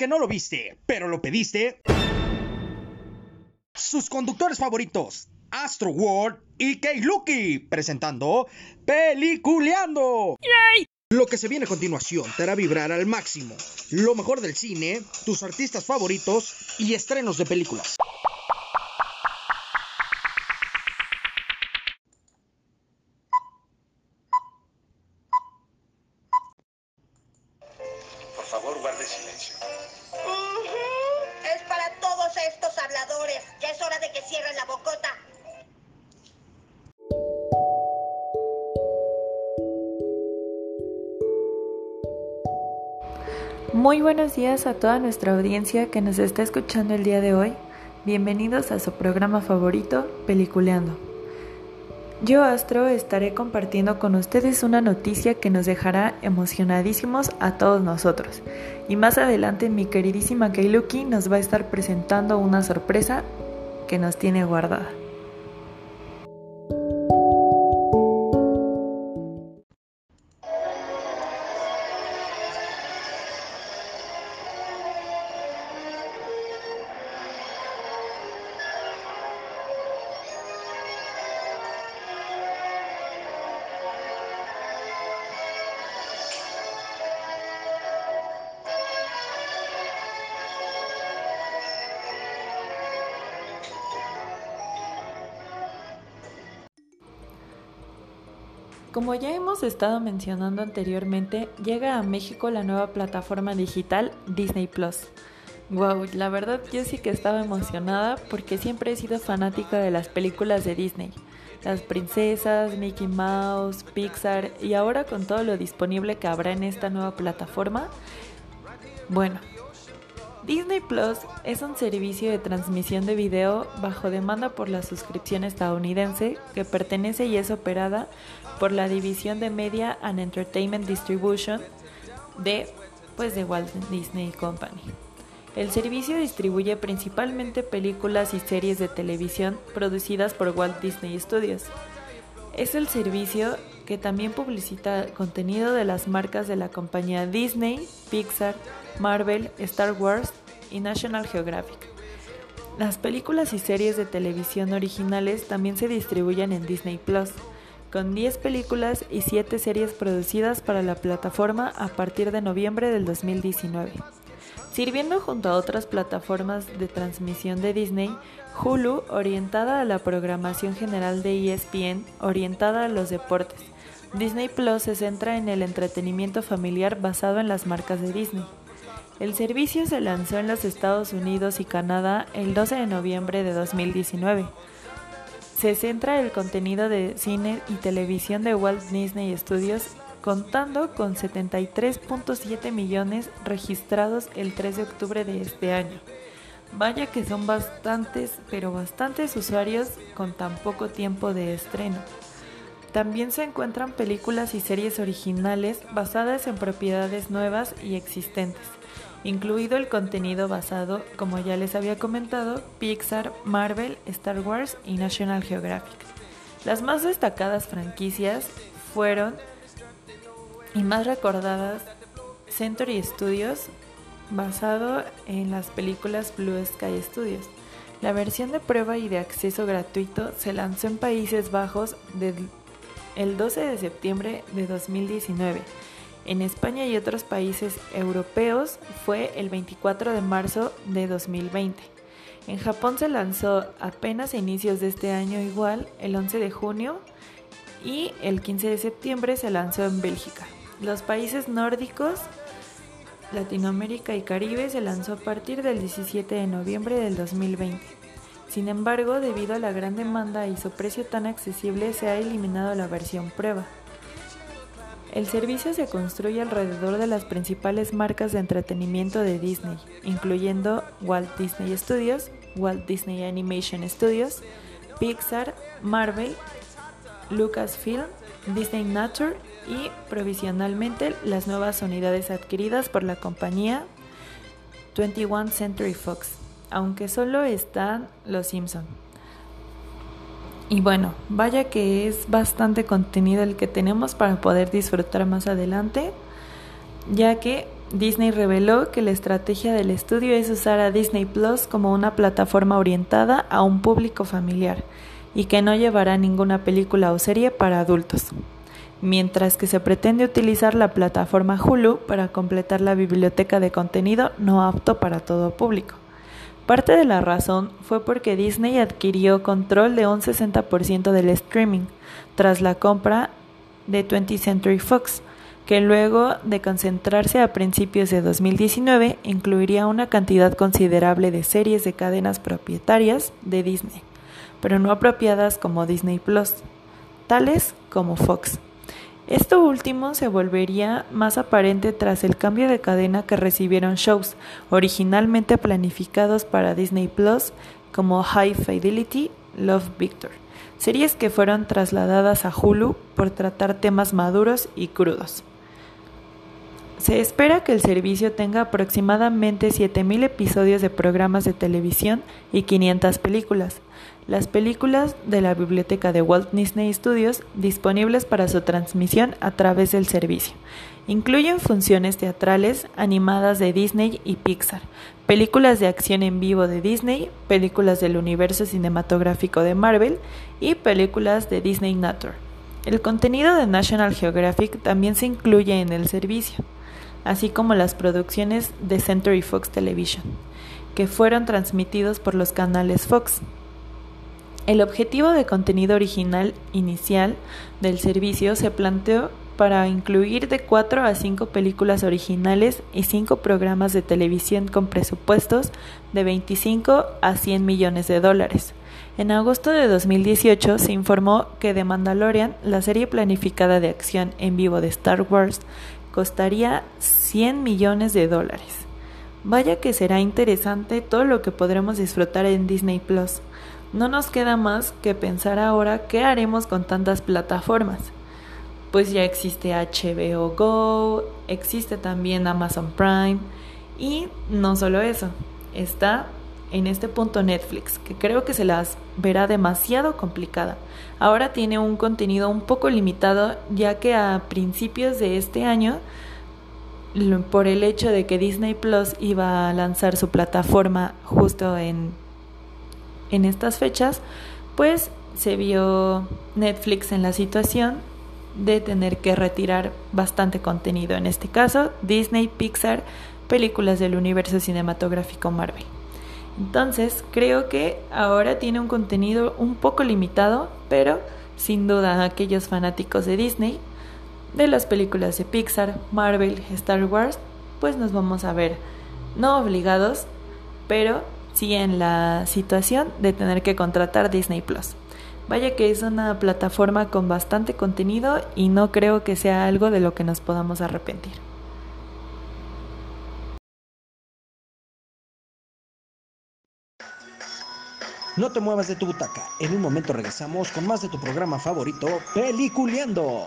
porque no lo viste, pero lo pediste. Sus conductores favoritos, Astro World y Kate Lucky, presentando Peliculeando. Lo que se viene a continuación te hará vibrar al máximo. Lo mejor del cine, tus artistas favoritos y estrenos de películas. Favor, guarde silencio. Es para todos estos habladores. Ya es hora de que cierren la bocota. Muy buenos días a toda nuestra audiencia que nos está escuchando el día de hoy. Bienvenidos a su programa favorito, Peliculeando. Yo, Astro, estaré compartiendo con ustedes una noticia que nos dejará emocionadísimos a todos nosotros. Y más adelante mi queridísima Keiluki nos va a estar presentando una sorpresa que nos tiene guardada. Como ya hemos estado mencionando anteriormente, llega a México la nueva plataforma digital Disney Plus. Wow, la verdad yo sí que estaba emocionada porque siempre he sido fanática de las películas de Disney. Las princesas, Mickey Mouse, Pixar y ahora con todo lo disponible que habrá en esta nueva plataforma. Bueno, Disney Plus es un servicio de transmisión de video bajo demanda por la suscripción estadounidense que pertenece y es operada por la división de Media and Entertainment Distribution de pues de Walt Disney Company. El servicio distribuye principalmente películas y series de televisión producidas por Walt Disney Studios. Es el servicio que también publicita contenido de las marcas de la compañía Disney, Pixar, Marvel, Star Wars y National Geographic. Las películas y series de televisión originales también se distribuyen en Disney Plus, con 10 películas y 7 series producidas para la plataforma a partir de noviembre del 2019. Sirviendo junto a otras plataformas de transmisión de Disney, Hulu orientada a la programación general de ESPN, orientada a los deportes. Disney Plus se centra en el entretenimiento familiar basado en las marcas de Disney. El servicio se lanzó en los Estados Unidos y Canadá el 12 de noviembre de 2019. Se centra el contenido de cine y televisión de Walt Disney Studios contando con 73.7 millones registrados el 3 de octubre de este año. Vaya que son bastantes, pero bastantes usuarios con tan poco tiempo de estreno. También se encuentran películas y series originales basadas en propiedades nuevas y existentes, incluido el contenido basado, como ya les había comentado, Pixar, Marvel, Star Wars y National Geographic. Las más destacadas franquicias fueron y más recordadas Century Studios, basado en las películas Blue Sky Studios. La versión de prueba y de acceso gratuito se lanzó en Países Bajos el 12 de septiembre de 2019. En España y otros países europeos fue el 24 de marzo de 2020. En Japón se lanzó apenas a inicios de este año igual, el 11 de junio, y el 15 de septiembre se lanzó en Bélgica. Los países nórdicos, Latinoamérica y Caribe se lanzó a partir del 17 de noviembre del 2020. Sin embargo, debido a la gran demanda y su precio tan accesible, se ha eliminado la versión prueba. El servicio se construye alrededor de las principales marcas de entretenimiento de Disney, incluyendo Walt Disney Studios, Walt Disney Animation Studios, Pixar, Marvel, Lucasfilm, Disney Nature y provisionalmente las nuevas unidades adquiridas por la compañía 21 Century Fox, aunque solo están Los Simpson. Y bueno, vaya que es bastante contenido el que tenemos para poder disfrutar más adelante, ya que Disney reveló que la estrategia del estudio es usar a Disney Plus como una plataforma orientada a un público familiar y que no llevará ninguna película o serie para adultos, mientras que se pretende utilizar la plataforma Hulu para completar la biblioteca de contenido no apto para todo público. Parte de la razón fue porque Disney adquirió control de un 60% del streaming tras la compra de 20th Century Fox, que luego de concentrarse a principios de 2019 incluiría una cantidad considerable de series de cadenas propietarias de Disney, pero no apropiadas como Disney Plus, tales como Fox. Esto último se volvería más aparente tras el cambio de cadena que recibieron shows originalmente planificados para Disney Plus como High Fidelity, Love Victor, series que fueron trasladadas a Hulu por tratar temas maduros y crudos. Se espera que el servicio tenga aproximadamente 7.000 episodios de programas de televisión y 500 películas. Las películas de la biblioteca de Walt Disney Studios disponibles para su transmisión a través del servicio. Incluyen funciones teatrales, animadas de Disney y Pixar, películas de acción en vivo de Disney, películas del universo cinematográfico de Marvel y películas de Disney Nature. El contenido de National Geographic también se incluye en el servicio así como las producciones de Century Fox Television, que fueron transmitidos por los canales Fox. El objetivo de contenido original inicial del servicio se planteó para incluir de 4 a 5 películas originales y 5 programas de televisión con presupuestos de 25 a 100 millones de dólares. En agosto de 2018 se informó que The Mandalorian, la serie planificada de acción en vivo de Star Wars, costaría 100 millones de dólares. Vaya que será interesante todo lo que podremos disfrutar en Disney Plus. No nos queda más que pensar ahora qué haremos con tantas plataformas. Pues ya existe HBO Go, existe también Amazon Prime y no solo eso, está en este punto Netflix, que creo que se las verá demasiado complicada. Ahora tiene un contenido un poco limitado, ya que a principios de este año, por el hecho de que Disney Plus iba a lanzar su plataforma justo en, en estas fechas, pues se vio Netflix en la situación de tener que retirar bastante contenido, en este caso Disney, Pixar, películas del universo cinematográfico Marvel. Entonces, creo que ahora tiene un contenido un poco limitado, pero sin duda aquellos fanáticos de Disney, de las películas de Pixar, Marvel, Star Wars, pues nos vamos a ver no obligados, pero sí en la situación de tener que contratar Disney Plus. Vaya que es una plataforma con bastante contenido y no creo que sea algo de lo que nos podamos arrepentir. No te muevas de tu butaca. En un momento regresamos con más de tu programa favorito, Peliculeando.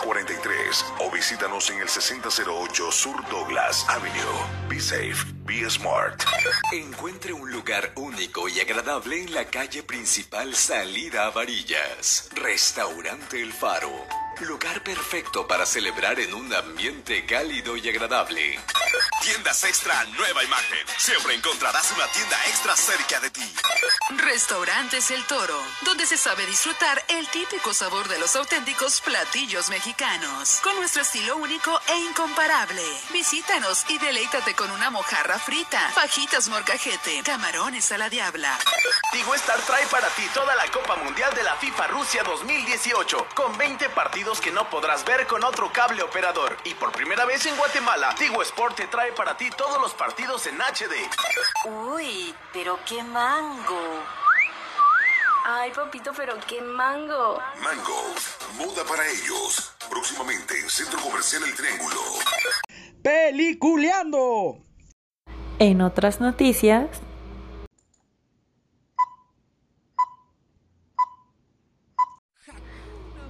405-421-1343 o visítanos en el 6008 Sur Douglas Avenue. Be safe, be smart. Encuentre un lugar único y agradable en la calle principal Salida a Varillas. Restaurante El Faro. Lugar perfecto para celebrar en un ambiente cálido y agradable. Tiendas Extra Nueva Imagen. Siempre encontrarás una tienda extra cerca de ti. Restaurantes El Toro, donde se sabe disfrutar el típico sabor de los auténticos platillos mexicanos, con nuestro estilo único e incomparable. Visítanos y deleítate con una mojarra frita, fajitas morcajete, camarones a la diabla. Tigo Star trae para ti toda la Copa Mundial de la FIFA Rusia 2018, con 20 partidos que no podrás ver con otro cable operador. Y por primera vez en Guatemala, Tigo Sport te trae para ti todos los partidos en HD. Uy, pero qué mango. Ay, papito, pero qué mango. Mango, moda para ellos. Próximamente en Centro Comercial El Triángulo. Peliculeando. En otras noticias,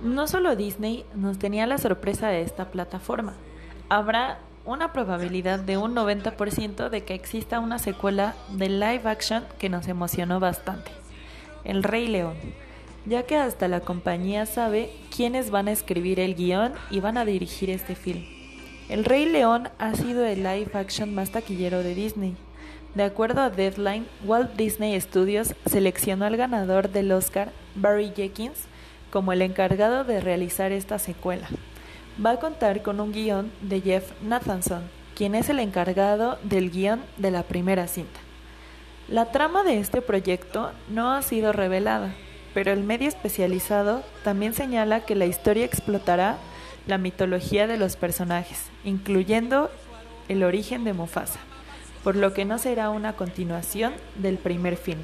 no solo Disney nos tenía la sorpresa de esta plataforma. Habrá una probabilidad de un 90% de que exista una secuela de live action que nos emocionó bastante. El Rey León, ya que hasta la compañía sabe quiénes van a escribir el guion y van a dirigir este film. El Rey León ha sido el live action más taquillero de Disney. De acuerdo a Deadline, Walt Disney Studios seleccionó al ganador del Oscar, Barry Jenkins, como el encargado de realizar esta secuela. Va a contar con un guion de Jeff Nathanson, quien es el encargado del guion de la primera cinta. La trama de este proyecto no ha sido revelada, pero el medio especializado también señala que la historia explotará la mitología de los personajes, incluyendo el origen de Mufasa, por lo que no será una continuación del primer film.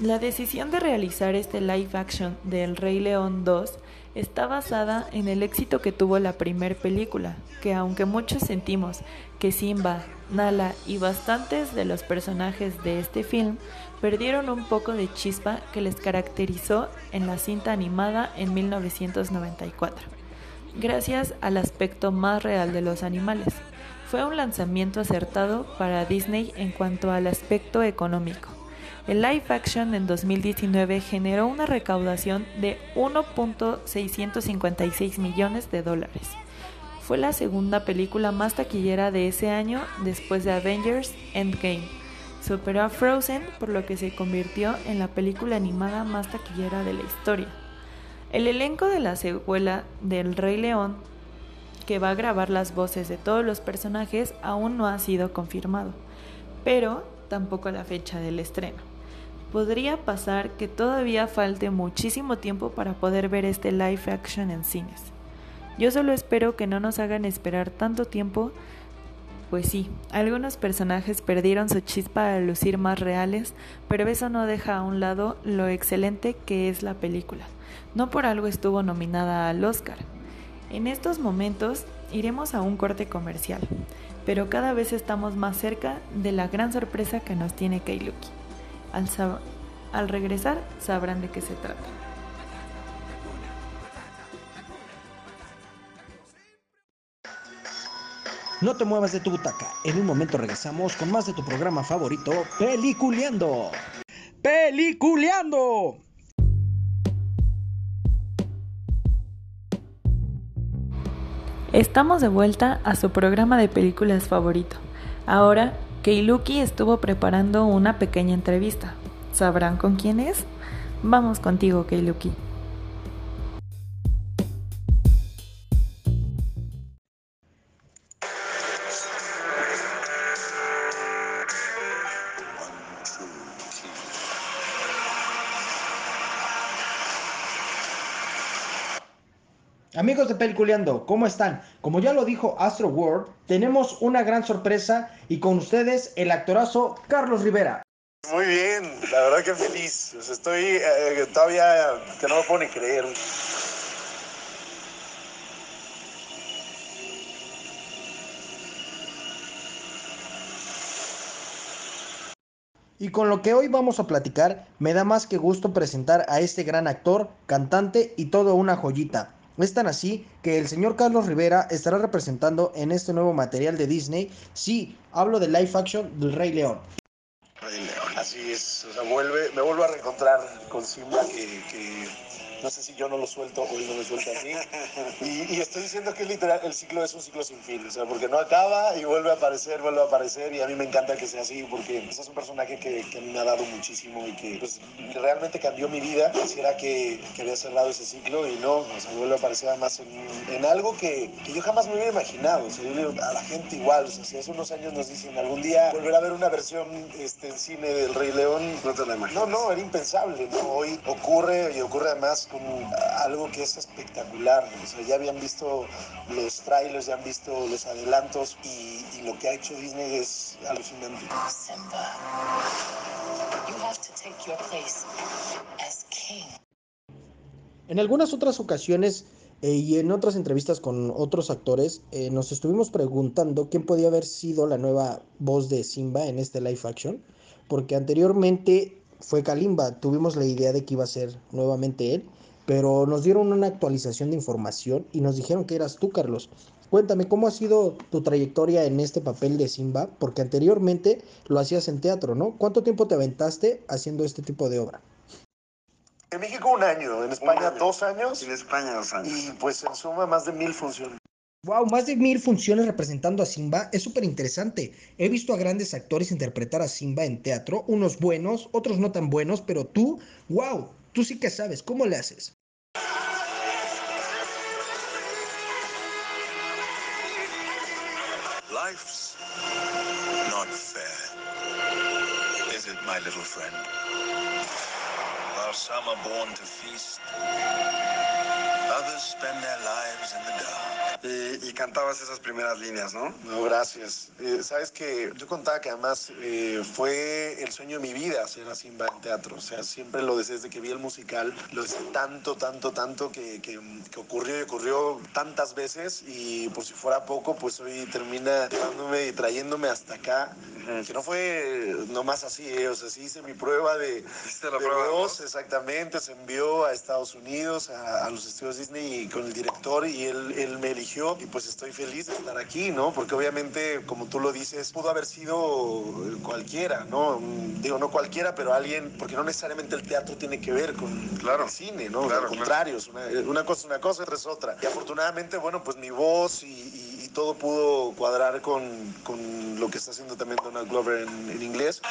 La decisión de realizar este live action de El Rey León 2 está basada en el éxito que tuvo la primera película, que aunque muchos sentimos que Simba, Nala y bastantes de los personajes de este film perdieron un poco de chispa que les caracterizó en la cinta animada en 1994, gracias al aspecto más real de los animales. Fue un lanzamiento acertado para Disney en cuanto al aspecto económico. El live action en 2019 generó una recaudación de 1.656 millones de dólares. Fue la segunda película más taquillera de ese año después de Avengers Endgame. Superó a Frozen por lo que se convirtió en la película animada más taquillera de la historia. El elenco de la secuela del Rey León, que va a grabar las voces de todos los personajes, aún no ha sido confirmado, pero tampoco la fecha del estreno podría pasar que todavía falte muchísimo tiempo para poder ver este live action en cines. Yo solo espero que no nos hagan esperar tanto tiempo, pues sí, algunos personajes perdieron su chispa al lucir más reales, pero eso no deja a un lado lo excelente que es la película. No por algo estuvo nominada al Oscar. En estos momentos iremos a un corte comercial, pero cada vez estamos más cerca de la gran sorpresa que nos tiene Kailuki. Al, al regresar sabrán de qué se trata. No te muevas de tu butaca. En un momento regresamos con más de tu programa favorito, Peliculeando. Peliculeando. Estamos de vuelta a su programa de películas favorito. Ahora Keiluki estuvo preparando una pequeña entrevista. ¿Sabrán con quién es? Vamos contigo, Keiluki. Peliculeando, ¿cómo están? Como ya lo dijo Astro World, tenemos una gran sorpresa y con ustedes el actorazo Carlos Rivera. Muy bien, la verdad que feliz. estoy eh, todavía que no me puedo ni creer. Y con lo que hoy vamos a platicar, me da más que gusto presentar a este gran actor, cantante y todo una joyita. Es tan así que el señor Carlos Rivera estará representando en este nuevo material de Disney. Sí, hablo de live action del Rey León. Rey León, así es. O sea, vuelve, me vuelvo a reencontrar con Simba que no sé si yo no lo suelto o él no me suelta a mí. Y, estoy diciendo que literal el ciclo es un ciclo sin fin, o sea, porque no acaba y vuelve a aparecer, vuelve a aparecer y a mí me encanta que sea así porque ese es un personaje que, que a mí me ha dado muchísimo y que pues, realmente cambió mi vida. Quisiera que, que había cerrado ese ciclo y no, o sea, vuelve a aparecer además en, en algo que, que, yo jamás me hubiera imaginado. O sea, a la gente igual, o sea, si hace unos años nos dicen algún día volver a ver una versión este, en cine del Rey León, no te la imaginas. No, no, era impensable, ¿no? Hoy ocurre y ocurre además algo que es espectacular. O sea, ya habían visto los trailers, ya han visto los adelantos y, y lo que ha hecho Disney es alucinante. Simba, you have to take your place as king. En algunas otras ocasiones eh, y en otras entrevistas con otros actores eh, nos estuvimos preguntando quién podía haber sido la nueva voz de Simba en este live action, porque anteriormente fue Kalimba, tuvimos la idea de que iba a ser nuevamente él, pero nos dieron una actualización de información y nos dijeron que eras tú, Carlos. Cuéntame, ¿cómo ha sido tu trayectoria en este papel de Simba? Porque anteriormente lo hacías en teatro, ¿no? ¿Cuánto tiempo te aventaste haciendo este tipo de obra? En México un año, en España dos años. En España dos años. Y pues en suma más de mil funciones. Wow, más de mil funciones representando a Simba es súper interesante. He visto a grandes actores interpretar a Simba en teatro, unos buenos, otros no tan buenos, pero tú, wow, tú sí que sabes, ¿cómo le haces? Life's not fair. Is it, my little friend? While some are born to feast, Y, y, cantabas esas primeras líneas, ¿no? No, gracias. Eh, Sabes que yo contaba que además eh, fue el sueño de mi vida hacer a Simba en teatro. O sea, siempre lo deseé desde que vi el musical. Lo deseé tanto, tanto, tanto que, que, que, ocurrió y ocurrió tantas veces. Y por si fuera poco, pues hoy termina llevándome y trayéndome hasta acá. Que no fue nomás así, eh, o sea, sí hice mi prueba de, la de prueba voz, exactamente. Se envió a Estados Unidos, a, a los estudios Disney con el director y él, él me eligió y pues estoy feliz de estar aquí, ¿no? Porque obviamente, como tú lo dices, pudo haber sido cualquiera, ¿no? Digo, no cualquiera, pero alguien, porque no necesariamente el teatro tiene que ver con claro. el cine, ¿no? Claro, Al contrario, claro. una, una, cosa es una cosa, otra es otra. Y afortunadamente, bueno, pues mi voz y, y, y todo pudo cuadrar con, con, lo que está haciendo también Donald Glover en, en inglés.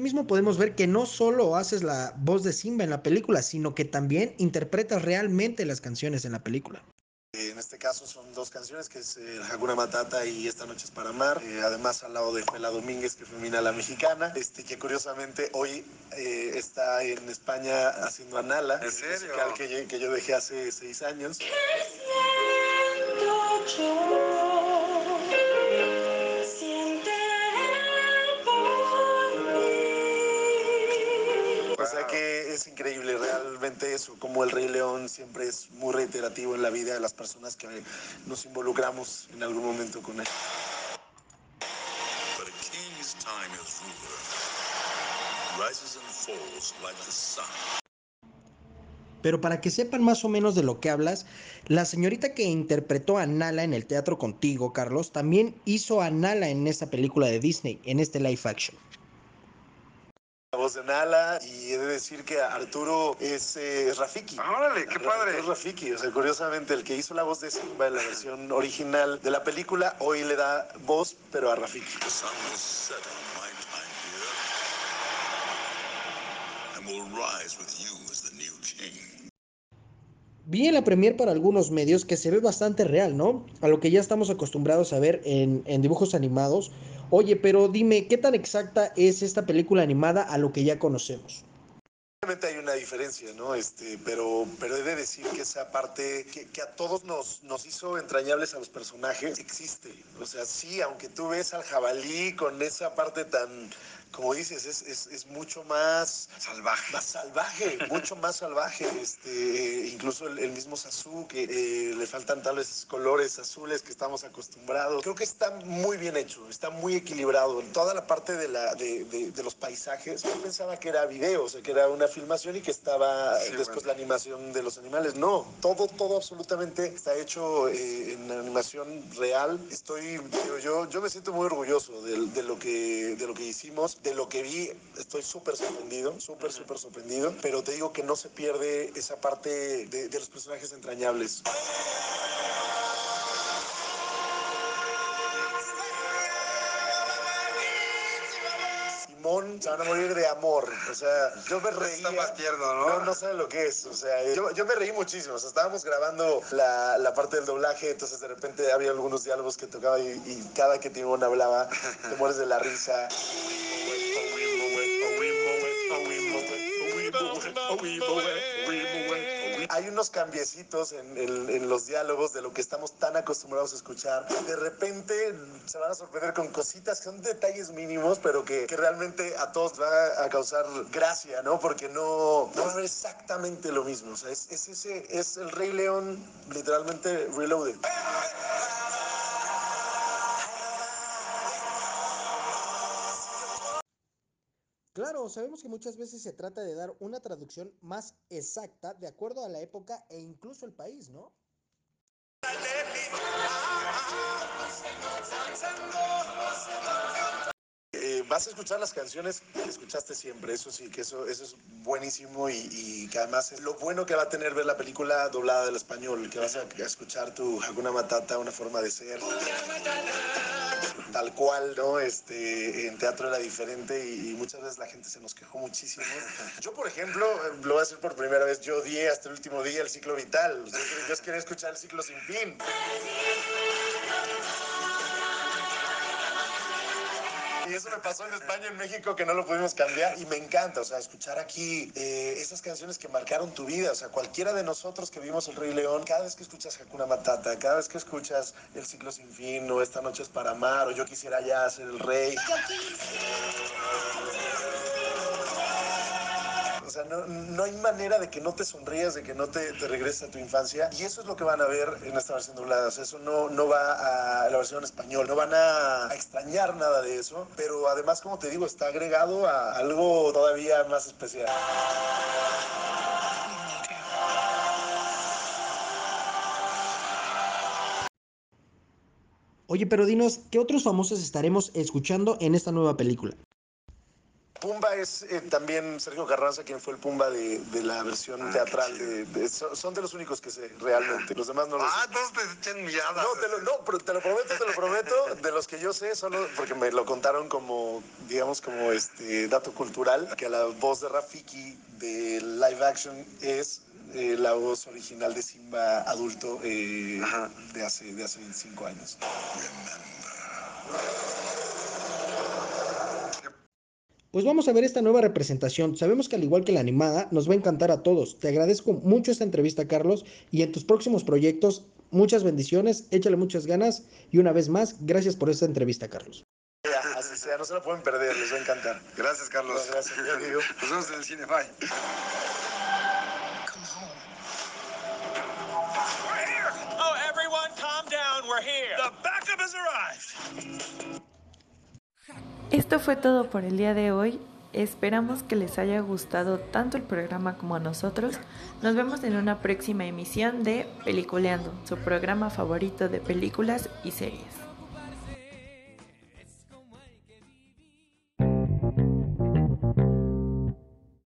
Mismo podemos ver que no solo haces la voz de Simba en la película, sino que también interpretas realmente las canciones en la película. En este caso son dos canciones, que es eh, Hakuna Matata y Esta noche es para amar. Eh, además al lado de Fela Domínguez, que femina la mexicana, este, que curiosamente hoy eh, está en España haciendo Anala. ¿En serio? musical que yo, que yo dejé hace seis años. O es increíble realmente eso, como el Rey León siempre es muy reiterativo en la vida de las personas que nos involucramos en algún momento con él. But a king's time as ruler rises and falls like the sun. Pero para que sepan más o menos de lo que hablas, la señorita que interpretó a Nala en el teatro contigo, Carlos, también hizo a Nala en esta película de Disney, en este live action la voz de Nala y he de decir que Arturo es, eh, Rafiki. ¡Órale, qué padre! Es Rafiki, o sea, curiosamente el que hizo la voz de Simba en la versión original de la película hoy le da voz, pero a Rafiki. Vi en la premier para algunos medios que se ve bastante real, ¿no? A lo que ya estamos acostumbrados a ver en, en dibujos animados. Oye, pero dime, ¿qué tan exacta es esta película animada a lo que ya conocemos? Obviamente hay una diferencia, ¿no? Este, pero, pero he de decir que esa parte que, que, a todos nos, nos hizo entrañables a los personajes existe. O sea, sí, aunque tú ves al jabalí con esa parte tan, como dices, es, es, es mucho más salvaje. Más salvaje, mucho más salvaje. Este, incluso el, el mismo Sasu, que eh, le faltan tal vez colores azules que estamos acostumbrados. Creo que está muy bien hecho, está muy equilibrado. En toda la parte de, la, de, de, de los paisajes, yo pensaba que era video, o sea, que era una filmación y que estaba sí, después bueno. la animación de los animales. No, todo, todo absolutamente está hecho eh, en animación real. Estoy, digo, yo, yo me siento muy orgulloso de, de, lo que, de lo que hicimos, de lo que vi. Estoy súper sorprendido, súper, súper sorprendido. Pero te digo que no se pierde esa parte de, de los personajes entrañables. Simón se van a morir de amor. O sea, yo me reía. Está más tierno, ¿no? No, no saben lo que es. O sea, yo, yo me reí muchísimo. O sea, estábamos grabando la, la, parte del doblaje, entonces de repente había algunos diálogos que tocaba y, y cada que Timón hablaba, te mueres de la risa. Hay unos cambiecitos en, en- en los diálogos de lo que estamos tan acostumbrados a escuchar. De repente se van a sorprender con cositas que son detalles mínimos, pero que, que realmente a todos va a causar gracia, ¿no? Porque no, no va a ser exactamente lo mismo. O sea, es, es ese, es el Rey León literalmente reloaded. Claro, sabemos que muchas veces se trata de dar una traducción más exacta de acuerdo a la época e incluso el país, ¿no? Eh, vas a escuchar las canciones que escuchaste siempre, eso sí, que eso, eso es buenísimo y, y que además es lo bueno que va a tener ver la película doblada del español, que vas a, escuchar tu Hakuna Matata, una forma de ser, tal cual, ¿no? Este, en teatro era diferente y, y muchas veces la gente se nos quejó muchísimo. Yo, por ejemplo, lo voy a decir por primera vez, yo odié hasta el último día el ciclo vital, yo, yo quería escuchar el ciclo sin fin. Y eso me pasó en España, en México, que no lo pudimos cambiar. Y me encanta, o sea, escuchar aquí eh, esas canciones que marcaron tu vida. O sea, cualquiera de nosotros que vimos El Rey León, cada vez que escuchas Hakuna Matata, cada vez que escuchas El Ciclo Sin Fin, o Esta Noche es para amar, o Yo quisiera ya ser el rey. O sea, no, no hay manera de que no te sonrías, de que no te, te regreses a tu infancia. Y eso es lo que van a ver en esta versión doblada. O sea, eso no, no va a la versión en español. No van a, a extrañar nada de eso. Pero además, como te digo, está agregado a algo todavía más especial. Oye, pero dinos, ¿qué otros famosos estaremos escuchando en esta nueva película? Pumba es eh, también Sergio Carranza, quien fue el Pumba de, de la versión teatral. De, de- son, de los únicos que sé, realmente. Los demás no los Ah, todos te echan milladas. No, te lo, no, pero te lo prometo, te lo prometo. De los que yo sé, solo porque me lo contaron como, digamos, como este dato cultural, que la voz de Rafiki de live action es eh, la voz original de Simba adulto eh, de, hace, de hace 25 años. Pues vamos a ver esta nueva representación. Sabemos que al igual que la animada, nos va a encantar a todos. Te agradezco mucho esta entrevista, Carlos, y en tus próximos proyectos, muchas bendiciones, échale muchas ganas y una vez más, gracias por esta entrevista, Carlos. Ya, así sea, no se la pueden perder, les va a encantar. Gracias, Carlos. No, gracias. Nos vemos en el cine, bye. Oh, everyone, calm down. We're here. The backup has arrived. Esto fue todo por el día de hoy. Esperamos que les haya gustado tanto el programa como a nosotros. Nos vemos en una próxima emisión de Peliculeando, su programa favorito de películas y series.